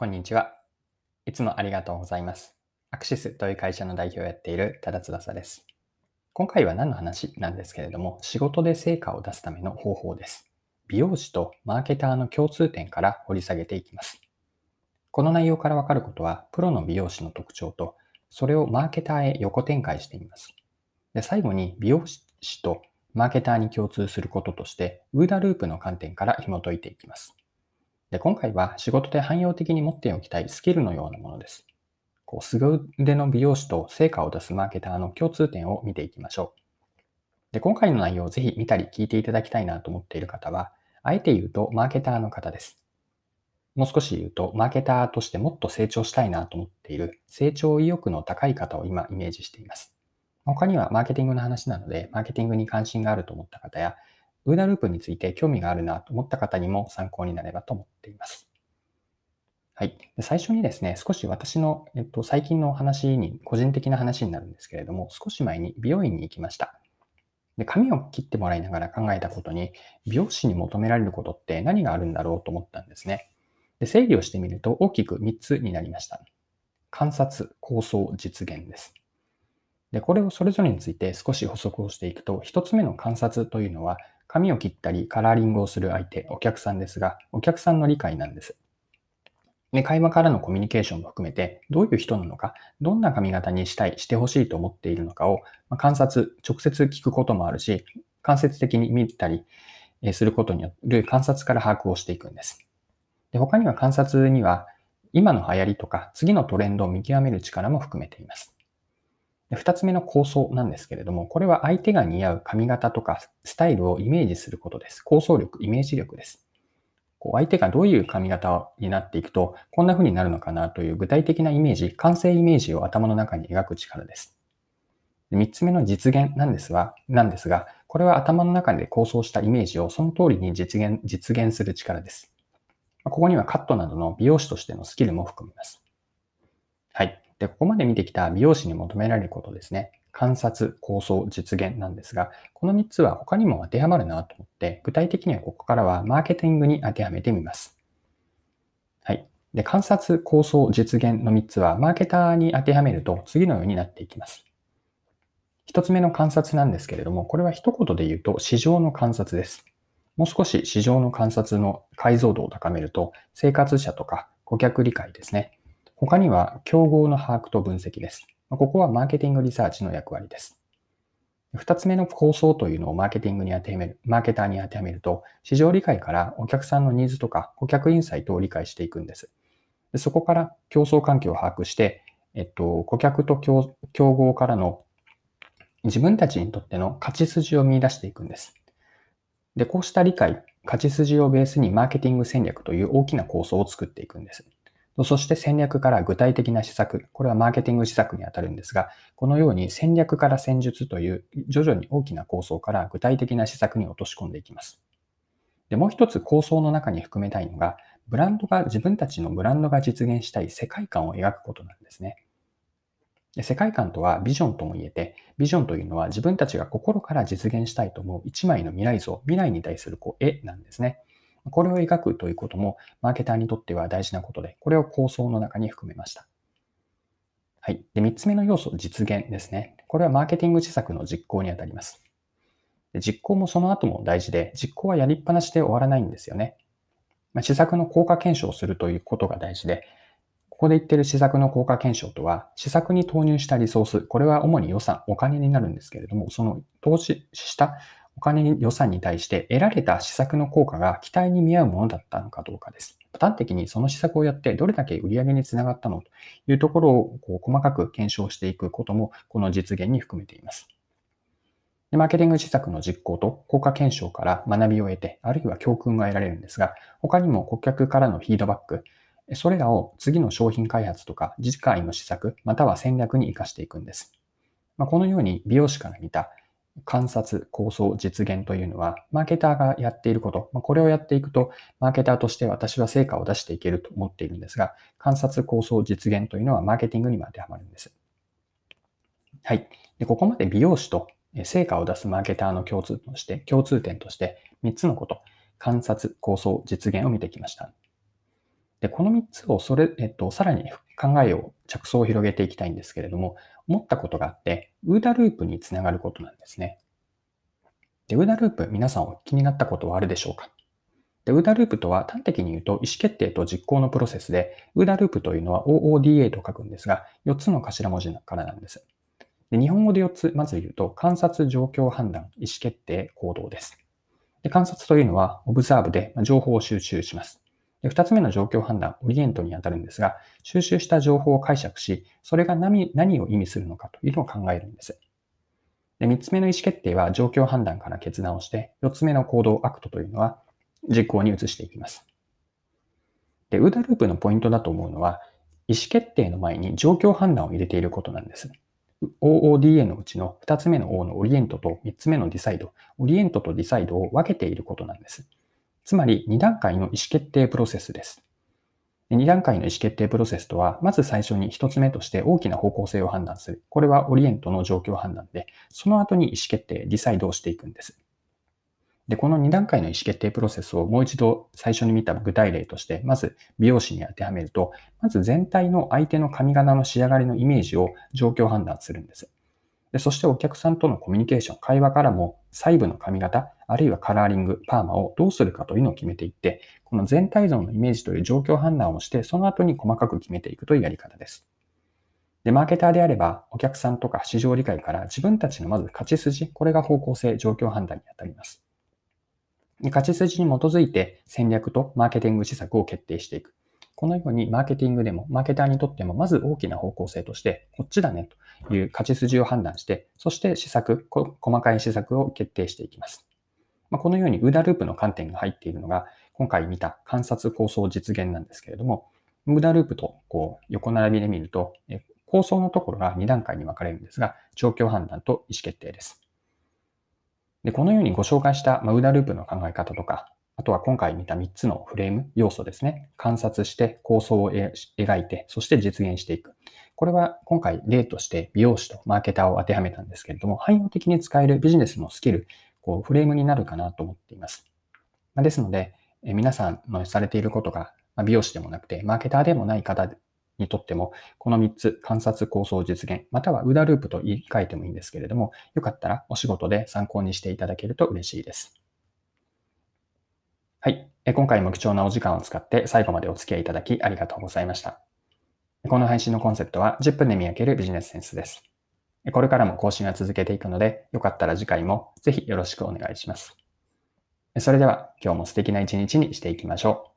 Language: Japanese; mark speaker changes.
Speaker 1: こんにちは。いつもありがとうございます。アクシスという会社の代表をやっている多田翼です。今回は何の話なんですけれども、仕事で成果を出すための方法です。美容師とマーケターの共通点から掘り下げていきます。この内容からわかることは、プロの美容師の特徴と、それをマーケターへ横展開しています。で最後に美容師とマーケターに共通することとして、ウーダループの観点から紐解いていきます。で、今回は仕事で汎用的に持っておきたいスキルのようなものです。こう、凄腕の美容師と成果を出すマーケターの共通点を見ていきましょう。で、今回の内容をぜひ見たり聞いていただきたいなと思っている方は、あえて言うとマーケターの方です。もう少し言うと、マーケターとしてもっと成長したいなと思っている成長意欲の高い方を今イメージしています。他にはマーケティングの話なので、マーケティングに関心があると思った方や、ウーダループについて興味があるなと思った方にも参考になればと思っています。はい。最初にですね、少し私の、えっと、最近のお話に、個人的な話になるんですけれども、少し前に美容院に行きました。で髪を切ってもらいながら考えたことに、美容師に求められることって何があるんだろうと思ったんですね。で整理をしてみると大きく3つになりました。観察、構想、実現です。で、これをそれぞれについて少し補足をしていくと、1つ目の観察というのは、髪を切ったりカラーリングをする相手、お客さんですが、お客さんの理解なんです。で会話からのコミュニケーションも含めて、どういう人なのか、どんな髪型にしたい、してほしいと思っているのかを、ま観察、直接聞くこともあるし、間接的に見たりすることによる観察から把握をしていくんです。で他には観察には、今の流行りとか次のトレンドを見極める力も含めています。二つ目の構想なんですけれども、これは相手が似合う髪型とかスタイルをイメージすることです。構想力、イメージ力です。こう相手がどういう髪型になっていくと、こんな風になるのかなという具体的なイメージ、完成イメージを頭の中に描く力です。三つ目の実現なんですが、なんですが、これは頭の中で構想したイメージをその通りに実現、実現する力です。ここにはカットなどの美容師としてのスキルも含みます。はい。で、ここまで見てきた美容師に求められることですね。観察、構想、実現なんですが、この3つは他にも当てはまるなと思って、具体的にはここからはマーケティングに当てはめてみます。はい。で、観察、構想、実現の3つは、マーケターに当てはめると次のようになっていきます。1つ目の観察なんですけれども、これは一言で言うと市場の観察です。もう少し市場の観察の解像度を高めると、生活者とか顧客理解ですね。他には、競合の把握と分析です。ここはマーケティングリサーチの役割です。二つ目の構想というのをマーケティングに当てはめる、マーケターに当てはめると、市場理解からお客さんのニーズとか顧客インサイトを理解していくんです。でそこから競争環境を把握して、えっと、顧客と競合からの自分たちにとっての勝ち筋を見出していくんです。で、こうした理解、勝ち筋をベースにマーケティング戦略という大きな構想を作っていくんです。そして戦略から具体的な施策、これはマーケティング施策にあたるんですが、このように戦略から戦術という徐々に大きな構想から具体的な施策に落とし込んでいきます。で、もう一つ構想の中に含めたいのが、ブランドが、自分たちのブランドが実現したい世界観を描くことなんですね。で世界観とはビジョンとも言えて、ビジョンというのは自分たちが心から実現したいと思う一枚の未来像、未来に対するこう絵なんですね。これを描くということも、マーケターにとっては大事なことで、これを構想の中に含めました。はい。で、3つ目の要素、実現ですね。これはマーケティング施策の実行にあたります。で実行もその後も大事で、実行はやりっぱなしで終わらないんですよね。まあ、施策の効果検証をするということが大事で、ここで言ってる施策の効果検証とは、施策に投入したリソース、これは主に予算、お金になるんですけれども、その投資したお金予算に対して得られた施策の効果が期待に見合うものだったのかどうかです。端的にその施策をやってどれだけ売り上げにつながったのというところをこう細かく検証していくこともこの実現に含めています。でマーケティング施策の実行と効果検証から学びを得て、あるいは教訓が得られるんですが、他にも顧客からのフィードバック、それらを次の商品開発とか次回の施策、または戦略に活かしていくんです。まあ、このように美容師から見た観察、構想、実現というのは、マーケターがやっていること、まこれをやっていくと、マーケターとして私は成果を出していけると思っているんですが、観察、構想、実現というのはマーケティングにも当てはまるんです。はい。でここまで美容師と成果を出すマーケターの共通として、共通点として3つのこと、観察、構想、実現を見てきました。で、この3つをそれ、えっと、さらに考えを、着想を広げていきたいんですけれども、思ったことがあって、ウーダループにつながることなんですね。で、ウーダループ、皆さんお気になったことはあるでしょうか？で、ウーダループとは端的に言うと意思決定と実行のプロセスで、ウーダループというのは OODA と書くんですが、4つの頭文字からなんです。で日本語で4つ、まず言うと、観察、状況判断、意思決定、行動です。で観察というのは、 Observe で情報を収集します。で2つ目の状況判断、 Orient にあたるんですが、収集した情報を解釈し、それが何何を意味するのかというのを考えるんです。で3つ目の意思決定は状況判断から決断をして、4つ目の行動、 Act というのは実行に移していきます。で、 OODA ループのポイントだと思うのは、意思決定の前に状況判断を入れていることなんです。OODA のうちの2つ目の O の Orient と3つ目の Decide、オリエントとディサイドを分けていることなんです。つまり2段階の意思決定プロセスです。2段階の意思決定プロセスとは、まず最初に1つ目として大きな方向性を判断する。これはオリエントの状況判断で、その後に意思決定、ディサイドをしていくんです。で、この2段階の意思決定プロセスをもう一度最初に見た具体例として、まず美容師に当てはめると、まず全体の相手の髪型の仕上がりのイメージを状況判断するんです。でそしてお客さんとのコミュニケーション、会話からも細部の髪型、あるいはカラーリング、パーマをどうするかというのを決めていって、この全体像のイメージという状況判断をして、その後に細かく決めていくというやり方です。で、マーケターであれば、お客さんとか市場理解から自分たちのまず勝ち筋、これが方向性、状況判断にあたります。で勝ち筋に基づいて戦略とマーケティング施策を決定していく。このようにマーケティングでも、マーケターにとっても、まず大きな方向性として、こっちだねという勝ち筋を判断して、そして施策、細かい施策を決定していきます。まあ、このようにウーダループの観点が入っているのが、今回見た観察構想実現なんですけれども、ウーダループとこう横並びで見ると、構想のところが2段階に分かれるんですが、状況判断と意思決定です。でこのようにご紹介した、まウーダループの考え方とか、あとは今回見た3つのフレーム、要素ですね。観察して構想を描いて、そして実現していく。これは今回例として美容師とマーケターを当てはめたんですけれども、汎用的に使えるビジネスのスキル、こうフレームになるかなと思っています。まですので、え皆さんのされていることがま美容師でもなくて、マーケターでもない方にとっても、この3つ、観察、構想、実現、またはウダループと言い換えてもいいんですけれども、よかったらお仕事で参考にしていただけると嬉しいです。はい。今回も貴重なお時間を使って最後までお付き合いいただきありがとうございました。この配信のコンセプトは10分で見分けるビジネスセンスです。これからも更新は続けていくので、よかったら次回もぜひよろしくお願いします。それでは今日も素敵な一日にしていきましょう。